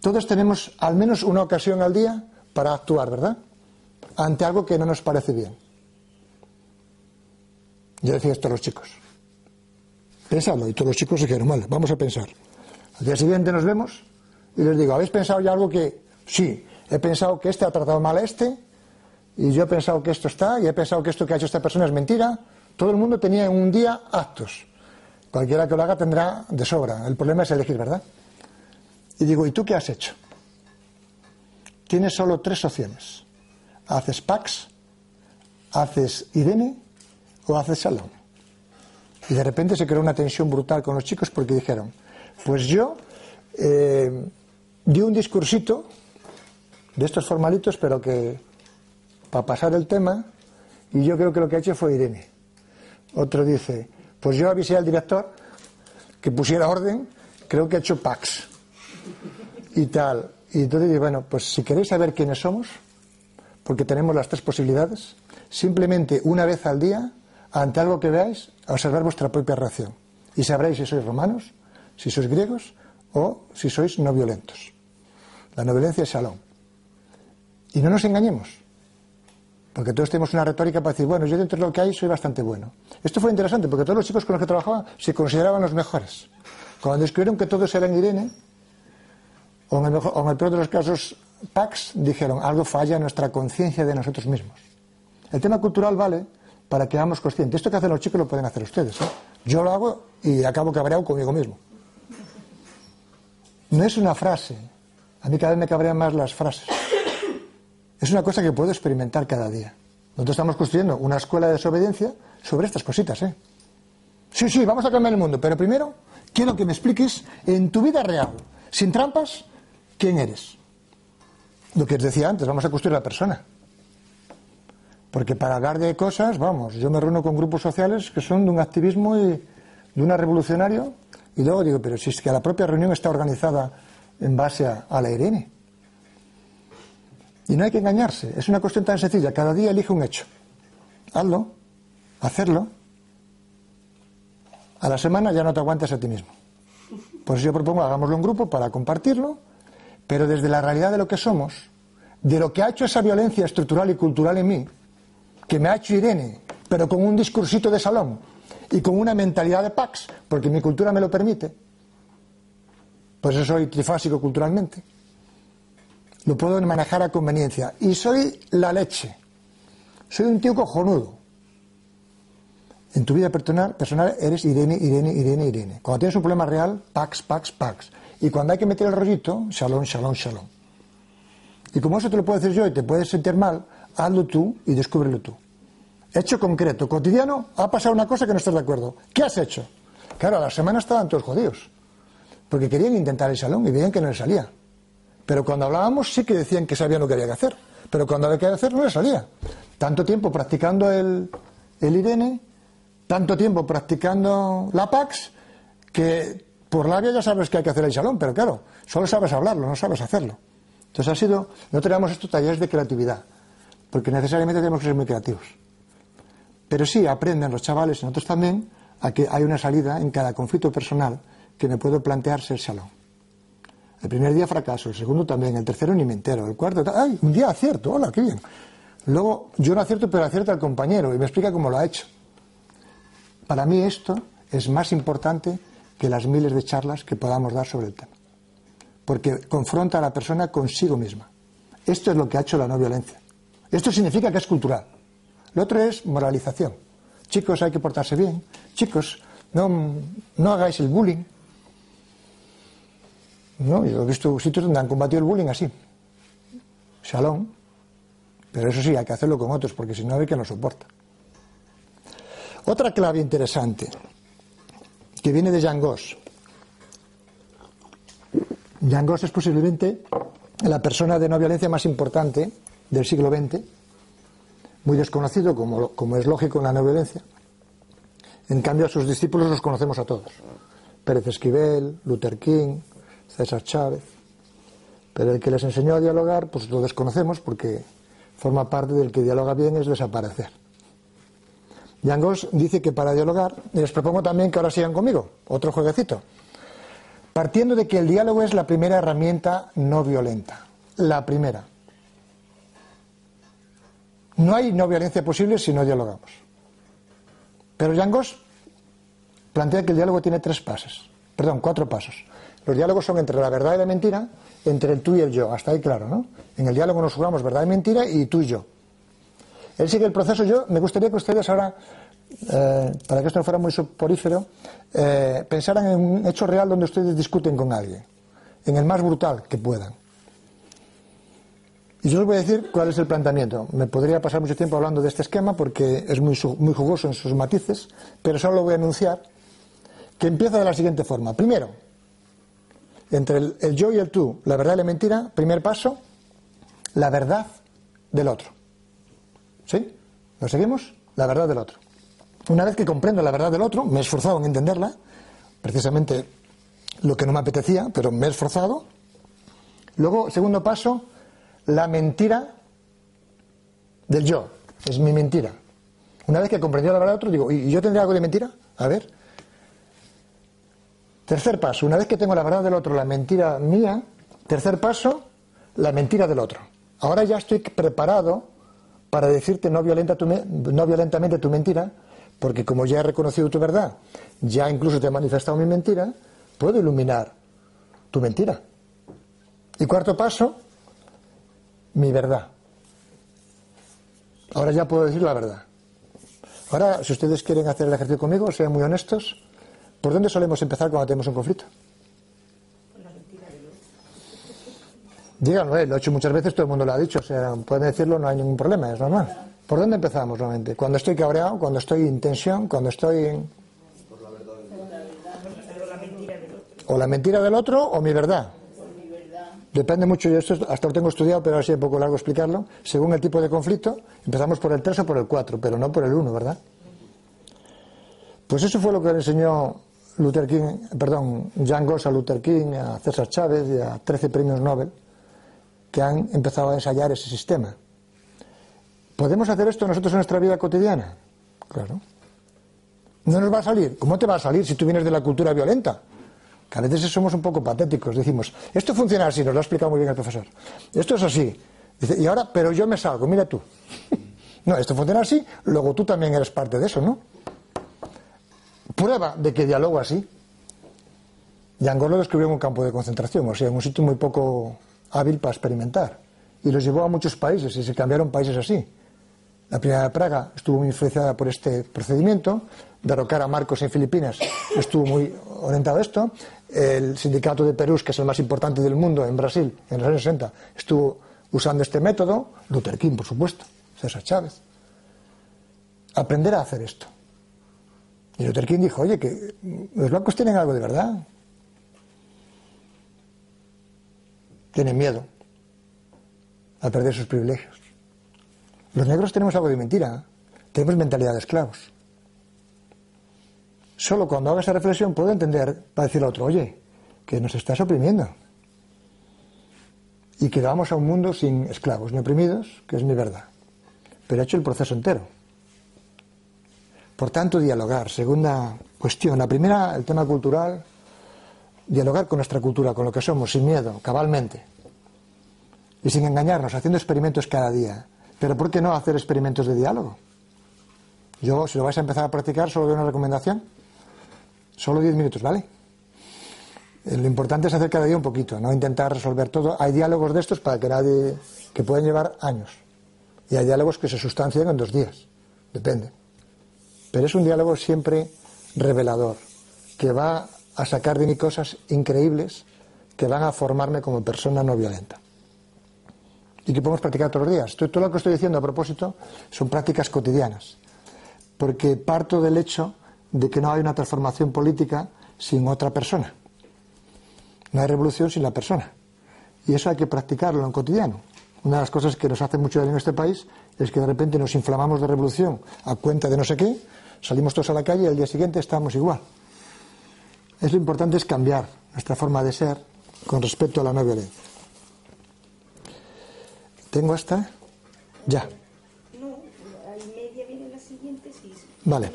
todos tenemos al menos una ocasión al día para actuar, ¿verdad? Ante algo que no nos parece bien. Yo decía esto a los chicos. Pensadlo, y todos los chicos dijeron, vale, vamos a pensar. Al día siguiente nos vemos y les digo, ¿habéis pensado ya algo que sí, he pensado que este ha tratado mal a este, y yo he pensado que esto está, y he pensado que esto que ha hecho esta persona es mentira. Todo el mundo tenía en un día actos. Cualquiera que lo haga tendrá de sobra. El problema es elegir, ¿verdad? Y digo, ¿y tú qué has hecho? Tienes solo tres opciones. Haces Pax, haces Irene o haces Salón. Y de repente se creó una tensión brutal con los chicos porque dijeron, pues yo eh, di un discursito de estos formalitos, pero que para pasar el tema, y yo creo que lo que ha hecho fue Irene. Otro dice, pues yo avisé al director que pusiera orden, creo que ha hecho Pax y tal. Y entonces dice, bueno, pues si queréis saber quiénes somos, porque tenemos las tres posibilidades, simplemente una vez al día, ante algo que veáis, observar vuestra propia reacción. Y sabréis si sois romanos, si sois griegos o si sois no violentos. La no violencia es shalom. Y no nos engañemos, porque todos tenemos una retórica para decir, bueno, yo dentro de lo que hay soy bastante bueno. Esto fue interesante, porque todos los chicos con los que trabajaba se consideraban los mejores. Cuando descubrieron que todos eran Irene, o en el, mejor, o en el peor de los casos, Pax, dijeron, algo falla en nuestra conciencia de nosotros mismos. El tema cultural vale para que hagamos conscientes. Esto que hacen los chicos lo pueden hacer ustedes. ¿eh? Yo lo hago y acabo cabreado conmigo mismo. No es una frase. A mí cada vez me cabrean más las frases. Es una cosa que puedo experimentar cada día. Nosotros estamos construyendo una escuela de desobediencia sobre estas cositas, ¿eh? Sí, sí, vamos a cambiar el mundo, pero primero Quiero que me expliques en tu vida real, sin trampas, quién eres. Lo que os decía antes, vamos a construir la persona. Porque para hablar de cosas, vamos, yo me reúno con grupos sociales que son de un activismo y de una revolucionario, y luego digo, pero si es que la propia reunión está organizada en base a, a la Irene. Y no hay que engañarse, es una cuestión tan sencilla, cada día elige un hecho. Hazlo, hacerlo. A la semana ya no te aguantas a ti mismo. Por eso yo propongo, hagámoslo en grupo para compartirlo, pero desde la realidad de lo que somos, de lo que ha hecho esa violencia estructural y cultural en mí, que me ha hecho Irene, pero con un discursito de salón y con una mentalidad de Pax, porque mi cultura me lo permite, pues eso soy trifásico culturalmente, lo puedo manejar a conveniencia. Y soy la leche. Soy un tío cojonudo. En tu vida personal, personal eres Irene, Irene, Irene, Irene. Cuando tienes un problema real, Pax, Pax, Pax. Y cuando hay que meter el rollito, Shalom, Shalom, Shalom. Y como eso te lo puedo decir yo y te puedes sentir mal, hazlo tú y descúbrelo tú. Hecho concreto, cotidiano, ha pasado una cosa que no estás de acuerdo. ¿Qué has hecho? Claro, a la semana estaban todos jodidos. Porque querían intentar el salón y veían que no les salía. Pero cuando hablábamos sí que decían que sabían lo que había que hacer. Pero cuando había que hacer no les salía. Tanto tiempo practicando el, el Irene, tanto tiempo practicando la Pax, que por labia ya sabes que hay que hacer el salón, pero claro, solo sabes hablarlo, no sabes hacerlo. Entonces ha sido, no tenemos estos talleres de creatividad, porque necesariamente tenemos que ser muy creativos. Pero sí aprenden los chavales y nosotros también a que hay una salida en cada conflicto personal que me puedo plantearse el salón. El primer día fracaso, el segundo también, el tercero ni me entero, el cuarto, ¡ay! Un día acierto, hola, qué bien. Luego yo no acierto, pero acierta al compañero y me explica cómo lo ha hecho. Para mí esto es más importante que las miles de charlas que podamos dar sobre el tema. Porque confronta a la persona consigo misma. Esto es lo que ha hecho la no violencia. Esto significa que es cultural. Lo otro es moralización. Chicos, hay que portarse bien. Chicos, no, no hagáis el bullying. No, yo he visto sitios donde han combatido el bullying así. Salón. Pero eso sí, hay que hacerlo con otros, porque si no, hay que no soporta. Otra clave interesante, que viene de Jan Goss. Jan Goss es posiblemente la persona de no violencia más importante del siglo XX muy desconocido, como, como es lógico en la no violencia. En cambio, a sus discípulos los conocemos a todos. Pérez Esquivel, Luther King, César Chávez. Pero el que les enseñó a dialogar, pues lo desconocemos porque forma parte del que dialoga bien es desaparecer. Yangos dice que para dialogar, les propongo también que ahora sigan conmigo, otro jueguecito. Partiendo de que el diálogo es la primera herramienta no violenta. La primera. No hay no violencia posible si no dialogamos. Pero Yangos plantea que el diálogo tiene tres pasos, perdón, cuatro pasos. Los diálogos son entre la verdad y la mentira, entre el tú y el yo, hasta ahí claro, ¿no? En el diálogo nos jugamos verdad y mentira y tú y yo. Él sigue el proceso, yo me gustaría que ustedes ahora, eh, para que esto no fuera muy soporífero, eh, pensaran en un hecho real donde ustedes discuten con alguien, en el más brutal que puedan. Y yo les voy a decir cuál es el planteamiento. Me podría pasar mucho tiempo hablando de este esquema porque es muy, muy jugoso en sus matices, pero solo lo voy a anunciar que empieza de la siguiente forma. Primero, entre el, yo y el tú, la verdad y la mentira, primer paso, la verdad del otro. ¿Sí? ¿Lo seguimos? La verdad del otro. Una vez que comprendo la verdad del otro, me he esforzado en entenderla, precisamente lo que no me apetecía, pero me he esforzado. Luego, segundo paso, la mentira del yo. Es mi mentira. Una vez que comprendido la verdad del otro, digo, ¿y yo tendré algo de mentira? A ver. Tercer paso, una vez que tengo la verdad del otro, la mentira mía, tercer paso, la mentira del otro. Ahora ya estoy preparado para decirte no, violenta no violentamente tu mentira, porque como ya he reconocido tu verdad, ya incluso te he manifestado mi mentira, puedo iluminar tu mentira. Y cuarto paso, mi verdad. Ahora ya puedo decir la verdad. Ahora, si ustedes quieren hacer el ejercicio conmigo, sean muy honestos. ¿Por dónde solemos empezar cuando tenemos un conflicto? Díganlo, eh, lo he hecho muchas veces, todo el mundo lo ha dicho, o sea, pueden decirlo, no hay ningún problema, es normal. ¿Por dónde empezamos normalmente? Cuando estoy cabreado, cuando estoy en tensión, cuando estoy en... O la mentira del otro o mi verdad. Depende mucho, yo esto hasta lo tengo estudiado, pero así es un poco largo explicarlo. Según el tipo de conflicto, empezamos por el 3 o por el 4, pero no por el 1, ¿verdad? Pues eso fue lo que le enseñó Luther King, perdón, Jan Goss a Luther King, a César Chávez y a 13 premios Nobel que han empezado a ensayar ese sistema. ¿Podemos hacer esto nosotros en nuestra vida cotidiana? Claro. No nos va a salir. ¿Cómo te va a salir si tú vienes de la cultura violenta? Que a veces somos un poco patéticos. Decimos, esto funciona así, nos lo ha explicado muy bien el profesor. Esto es así. Dice, y ahora, pero yo me salgo, mira tú. no, esto funciona así, luego tú también eres parte de eso, ¿no? Prueba de que dialogo así. Yangor lo describió en un campo de concentración, o sea, en un sitio muy poco hábil para experimentar. Y los llevó a muchos países y se cambiaron países así. La primera de Praga estuvo muy influenciada por este procedimiento. Derrocar Marcos en Filipinas estuvo muy orientado a esto. El sindicato de Perú, que es el más importante del mundo en Brasil, en los años 60, estuvo usando este método. Luther King, por supuesto. César Chávez. Aprender a hacer esto. Y Luther King dijo, oye, que los blancos tienen algo de verdad. Tienen miedo a perder sus privilegios. Los negros tenemos algo de mentira, tenemos mentalidad de esclavos. Solo cuando haga esa reflexión puedo entender para decir al otro, oye, que nos estás oprimiendo. Y que vamos a un mundo sin esclavos ni oprimidos, que es mi verdad. Pero he hecho el proceso entero. Por tanto, dialogar. Segunda cuestión. La primera, el tema cultural. Dialogar con nuestra cultura, con lo que somos, sin miedo, cabalmente. Y sin engañarnos, haciendo experimentos cada día. Pero ¿por qué no hacer experimentos de diálogo? Yo, si lo vais a empezar a practicar, solo doy una recomendación. Solo 10 minutos, ¿vale? Eh, lo importante es hacer cada día un poquito, no intentar resolver todo. Hay diálogos de estos para que nadie, que pueden llevar años. Y hay diálogos que se sustancian en dos días. Depende. Pero es un diálogo siempre revelador, que va a sacar de mí cosas increíbles que van a formarme como persona no violenta. Y que podemos practicar todos los días. Todo lo que estoy diciendo a propósito son prácticas cotidianas. Porque parto del hecho de que no hay una transformación política sin otra persona. No hay revolución sin la persona. Y eso hay que practicarlo en cotidiano. Una de las cosas que nos hace mucho daño en este país es que de repente nos inflamamos de revolución a cuenta de no sé qué Salimos todos a la calle y al día siguiente estamos igual. Es lo importante es cambiar nuestra forma de ser con respecto a la no violencia. ¿Tengo hasta? Ya. No, media viene la siguiente, sí. Vale.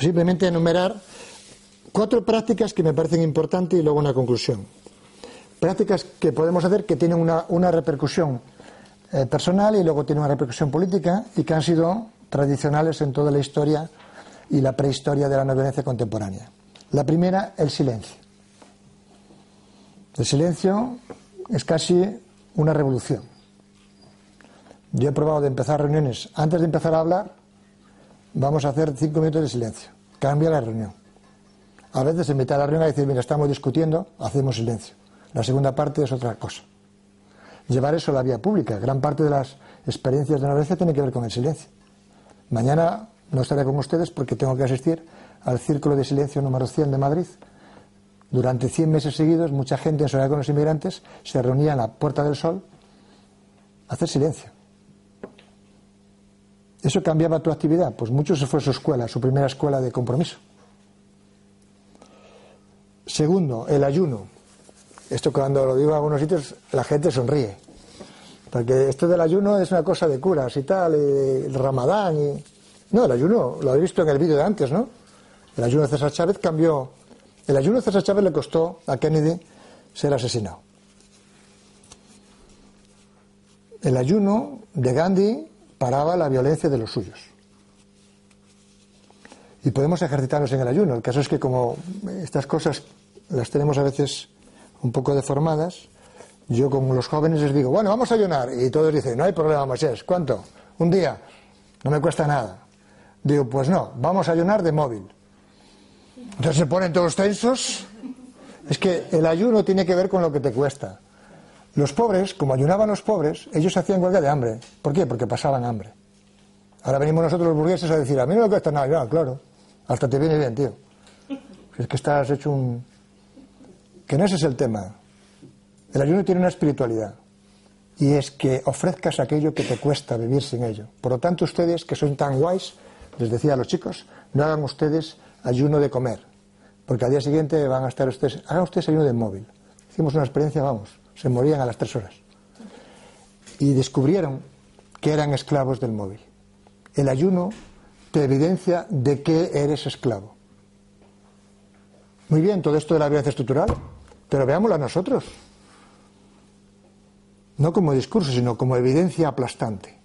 Simplemente enumerar cuatro prácticas que me parecen importantes y luego una conclusión. Prácticas que podemos hacer que tienen una, una repercusión eh, personal y luego tienen una repercusión política y que han sido tradicionales en toda la historia y la prehistoria de la no violencia contemporánea. La primera, el silencio. El silencio es casi una revolución. Yo he probado de empezar reuniones. Antes de empezar a hablar, vamos a hacer cinco minutos de silencio. Cambia la reunión. A veces en mitad de la reunión hay decir, mira, estamos discutiendo, hacemos silencio. La segunda parte es otra cosa. Llevar eso a la vía pública. Gran parte de las experiencias de no violencia tiene que ver con el silencio. Mañana no estaré con ustedes porque tengo que asistir al Círculo de Silencio número 100 de Madrid. Durante 100 meses seguidos, mucha gente en Soledad con los Inmigrantes se reunía en la Puerta del Sol a hacer silencio. ¿Eso cambiaba tu actividad? Pues mucho se fue a su escuela, su primera escuela de compromiso. Segundo, el ayuno. Esto cuando lo digo en algunos sitios la gente sonríe. Porque esto del ayuno es una cosa de curas y tal, y el ramadán y no, el ayuno, lo habéis visto en el vídeo de antes, ¿no? El ayuno de César Chávez cambió. El ayuno de César Chávez le costó a Kennedy ser asesinado. El ayuno de Gandhi paraba la violencia de los suyos. Y podemos ejercitarnos en el ayuno. El caso es que como estas cosas las tenemos a veces un poco deformadas, yo como los jóvenes les digo, bueno, vamos a ayunar. Y todos dicen, no hay problema, Moisés, ¿cuánto? Un día, no me cuesta nada. Digo, pues no, vamos a ayunar de móvil. Entonces se ponen todos tensos. Es que el ayuno tiene que ver con lo que te cuesta. Los pobres, como ayunaban los pobres, ellos hacían huelga de hambre. ¿Por qué? Porque pasaban hambre. Ahora venimos nosotros los burgueses a decir, a mí no me cuesta nada. claro, hasta te viene bien, tío. Es que estás hecho un, que no ese es el tema. El ayuno tiene una espiritualidad y es que ofrezcas aquello que te cuesta vivir sin ello. Por lo tanto, ustedes que son tan guays, les decía a los chicos, no hagan ustedes ayuno de comer, porque al día siguiente van a estar ustedes, hagan ustedes ayuno de móvil. Hicimos una experiencia, vamos, se morían a las tres horas. Y descubrieron que eran esclavos del móvil. El ayuno te evidencia de que eres esclavo. Muy bien, todo esto de la violencia estructural, pero veámoslo a nosotros no como discurso, sino como evidencia aplastante.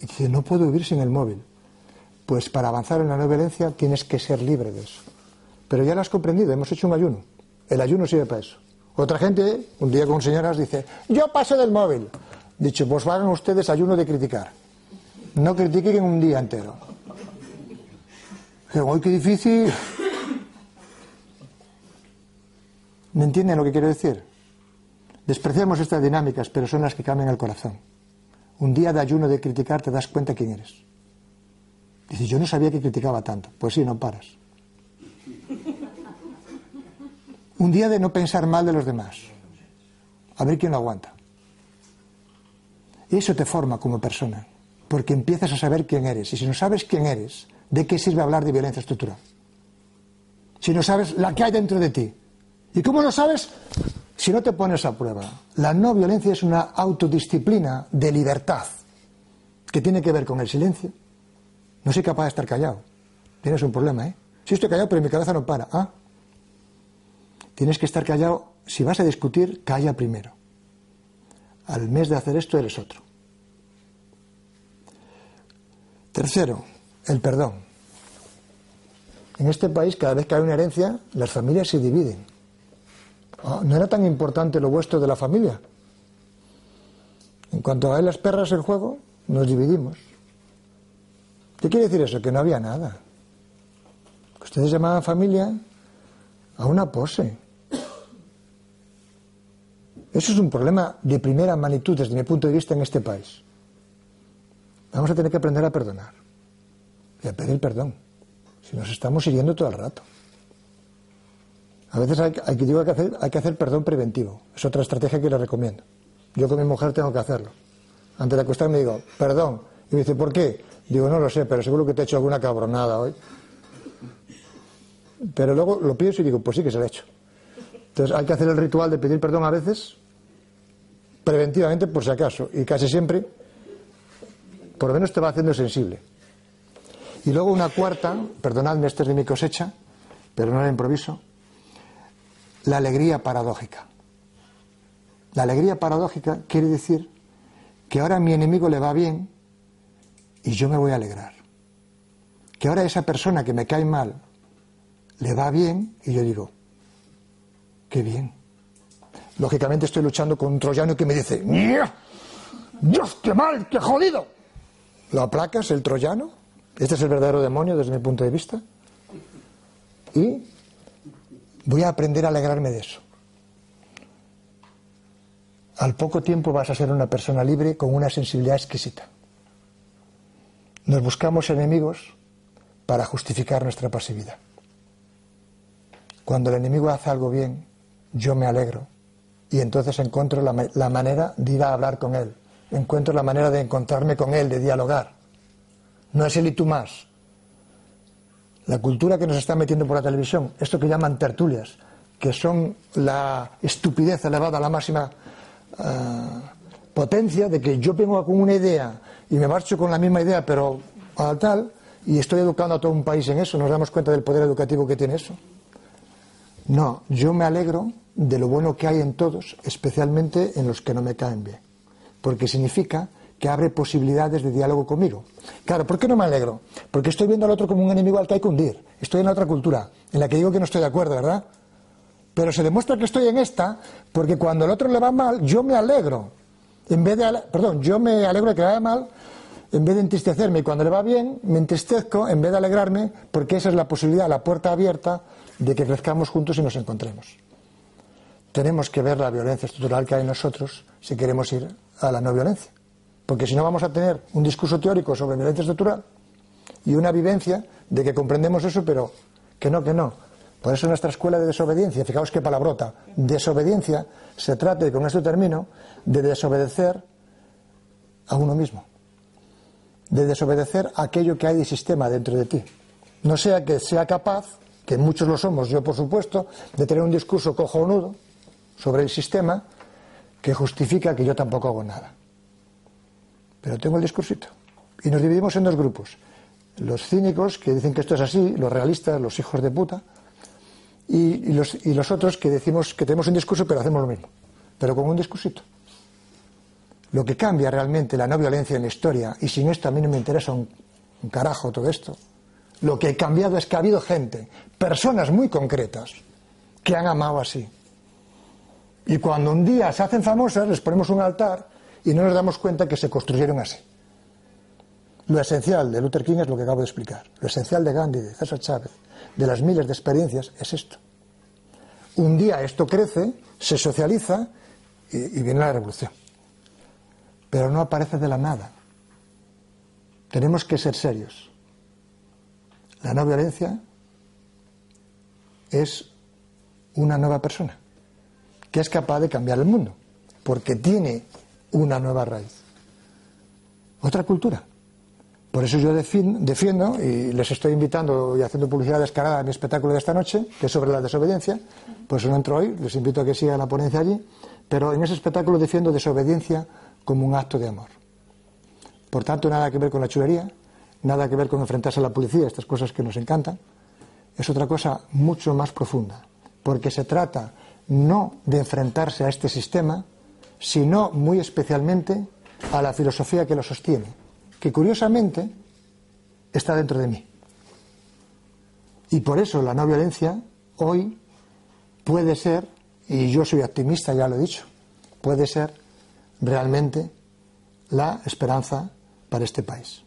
Y dice, no puedo vivir sin el móvil. Pues para avanzar en la no violencia tienes que ser libre de eso. Pero ya lo has comprendido, hemos hecho un ayuno. El ayuno sirve para eso. Otra gente, un día con señoras, dice, yo paso del móvil. Dicho, pues hagan ustedes ayuno de criticar. No critiquen un día entero. Digo, qué difícil. ¿Me entienden lo que quiero decir? Despreciamos estas dinámicas, pero son las que cambian el corazón. Un día de ayuno de criticar te das cuenta quién eres. Dices, yo no sabía que criticaba tanto. Pues sí, no paras. Un día de no pensar mal de los demás. A ver quién lo aguanta. Eso te forma como persona, porque empiezas a saber quién eres. Y si no sabes quién eres, ¿de qué sirve hablar de violencia estructural? Si no sabes la que hay dentro de ti. ¿Y cómo lo sabes? Si no te pones a prueba, la no violencia es una autodisciplina de libertad que tiene que ver con el silencio. No soy capaz de estar callado. Tienes un problema, ¿eh? Sí estoy callado, pero mi cabeza no para. ¿Ah? Tienes que estar callado. Si vas a discutir, calla primero. Al mes de hacer esto eres otro. Tercero, el perdón. En este país, cada vez que hay una herencia, las familias se dividen. Ah, ¿No era tan importante lo vuestro de la familia? En cuanto a las perras en juego, nos dividimos. ¿Qué quiere decir eso? Que no había nada. Ustedes llamaban familia a una pose. Eso es un problema de primera magnitud desde mi punto de vista en este país. Vamos a tener que aprender a perdonar y a pedir perdón. Si nos estamos siguiendo todo el rato. A veces hay, hay, que hacer, hay que hacer perdón preventivo. Es otra estrategia que le recomiendo. Yo con mi mujer tengo que hacerlo. Antes de acostarme digo, perdón. Y me dice, ¿por qué? Digo, no lo sé, pero seguro que te he hecho alguna cabronada hoy. Pero luego lo pienso y digo, pues sí que se lo he hecho. Entonces hay que hacer el ritual de pedir perdón a veces, preventivamente por si acaso, y casi siempre, por lo menos te va haciendo sensible. Y luego una cuarta, perdonadme, este es de mi cosecha, pero no la improviso, la alegría paradójica. La alegría paradójica quiere decir que ahora a mi enemigo le va bien y yo me voy a alegrar. Que ahora a esa persona que me cae mal le va bien y yo digo, qué bien. Lógicamente estoy luchando con un troyano que me dice, Dios, qué mal, qué jodido. Lo aplacas, el troyano. Este es el verdadero demonio desde mi punto de vista. Y Voy a aprender a alegrarme de eso. Al poco tiempo vas a ser una persona libre con una sensibilidad exquisita. Nos buscamos enemigos para justificar nuestra pasividad. Cuando el enemigo hace algo bien, yo me alegro y entonces encuentro la, la, manera de ir a hablar con él, encuentro la manera de encontrarme con él, de dialogar. No es él y tú más, la cultura que nos está metiendo por la televisión, esto que llaman tertulias, que son la estupidez elevada a la máxima uh, potencia de que yo vengo con una idea y me marcho con la misma idea, pero a tal, y estoy educando a todo un país en eso, nos damos cuenta del poder educativo que tiene eso. No, yo me alegro de lo bueno que hay en todos, especialmente en los que no me caen bien, porque significa que abre posibilidades de diálogo conmigo. Claro, ¿por qué no me alegro? Porque estoy viendo al otro como un enemigo al que hay que hundir. Estoy en otra cultura, en la que digo que no estoy de acuerdo, ¿verdad? Pero se demuestra que estoy en esta porque cuando al otro le va mal, yo me alegro. En vez de, perdón, yo me alegro de que le vaya mal, en vez de entristecerme. Y cuando le va bien, me entristezco en vez de alegrarme, porque esa es la posibilidad, la puerta abierta de que crezcamos juntos y nos encontremos. Tenemos que ver la violencia estructural que hay en nosotros si queremos ir a la no violencia. Porque si no vamos a tener un discurso teórico sobre violencia estructural y una vivencia de que comprendemos eso, pero que no, que no. Por eso nuestra escuela de desobediencia, fijaos qué palabrota, desobediencia, se trata, y con esto termino, de desobedecer a uno mismo, de desobedecer aquello que hay de sistema dentro de ti. No sea que sea capaz, que muchos lo somos, yo por supuesto, de tener un discurso cojonudo sobre el sistema que justifica que yo tampoco hago nada. Pero tengo el discursito. Y nos dividimos en dos grupos. Los cínicos, que dicen que esto es así, los realistas, los hijos de puta, y, los, y los otros que decimos que tenemos un discurso pero hacemos lo mismo, pero con un discursito. Lo que cambia realmente la no violencia en la historia, y sin esto a mí no me interesa un, carajo todo esto, lo que ha cambiado es que ha habido gente, personas muy concretas, que han amado así. Y cuando un día se hacen famosas, les ponemos un altar y no nos damos cuenta que se construyeron así. Lo esencial de Luther King es lo que acabo de explicar. Lo esencial de Gandhi, de César Chávez, de las miles de experiencias, es esto. Un día esto crece, se socializa y, y viene la revolución pero no aparece de la nada. Tenemos que ser serios. La no violencia es una nueva persona que es capaz de cambiar el mundo, porque tiene una nueva raíz. Otra cultura. Por eso yo defiendo, y les estoy invitando y haciendo publicidad descarada a mi espectáculo de esta noche, que es sobre la desobediencia, pues no entro hoy, les invito a que sigan la ponencia allí, pero en ese espectáculo defiendo desobediencia como un acto de amor. Por tanto, nada que ver con la chulería, nada que ver con enfrentarse a la policía, estas cosas que nos encantan, es otra cosa mucho más profunda, porque se trata no de enfrentarse a este sistema, sino muy especialmente a la filosofía que lo sostiene, que curiosamente está dentro de mí. Y por eso la no violencia hoy puede ser, y yo soy optimista, ya lo he dicho, puede ser realmente la esperanza para este país.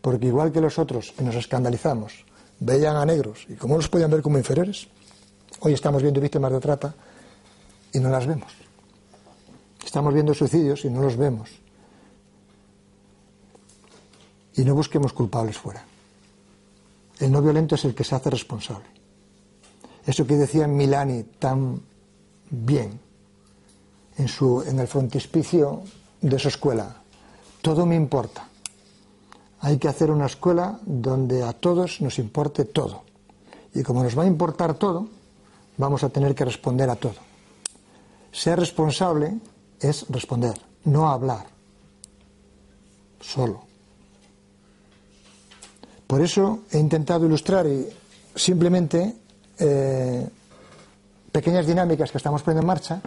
Porque igual que los otros, y nos escandalizamos, veían a negros y cómo los podían ver como inferiores, hoy estamos viendo víctimas de trata y no las vemos. Estamos viendo suicidios y no los vemos. Y no busquemos culpables fuera. El no violento es el que se hace responsable. Eso que decía Milani tan bien, en, su, en el frontispicio de su escuela. Todo me importa. Hay que hacer una escuela donde a todos nos importe todo. Y como nos va a importar todo, vamos a tener que responder a todo. Ser responsable es responder, no hablar. Solo. Por eso he intentado ilustrar simplemente eh, pequeñas dinámicas que estamos poniendo en marcha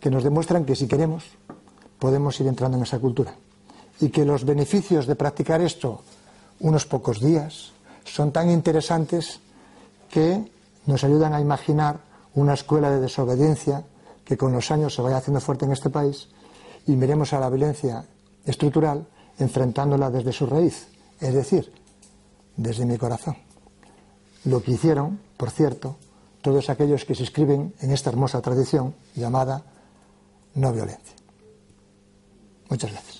que nos demuestran que si queremos podemos ir entrando en esa cultura y que los beneficios de practicar esto unos pocos días son tan interesantes que nos ayudan a imaginar una escuela de desobediencia que con los años se vaya haciendo fuerte en este país y miremos a la violencia estructural enfrentándola desde su raíz, es decir, desde mi corazón. Lo que hicieron, por cierto, todos aquellos que se inscriben en esta hermosa tradición llamada no violencia. Muchas gracias.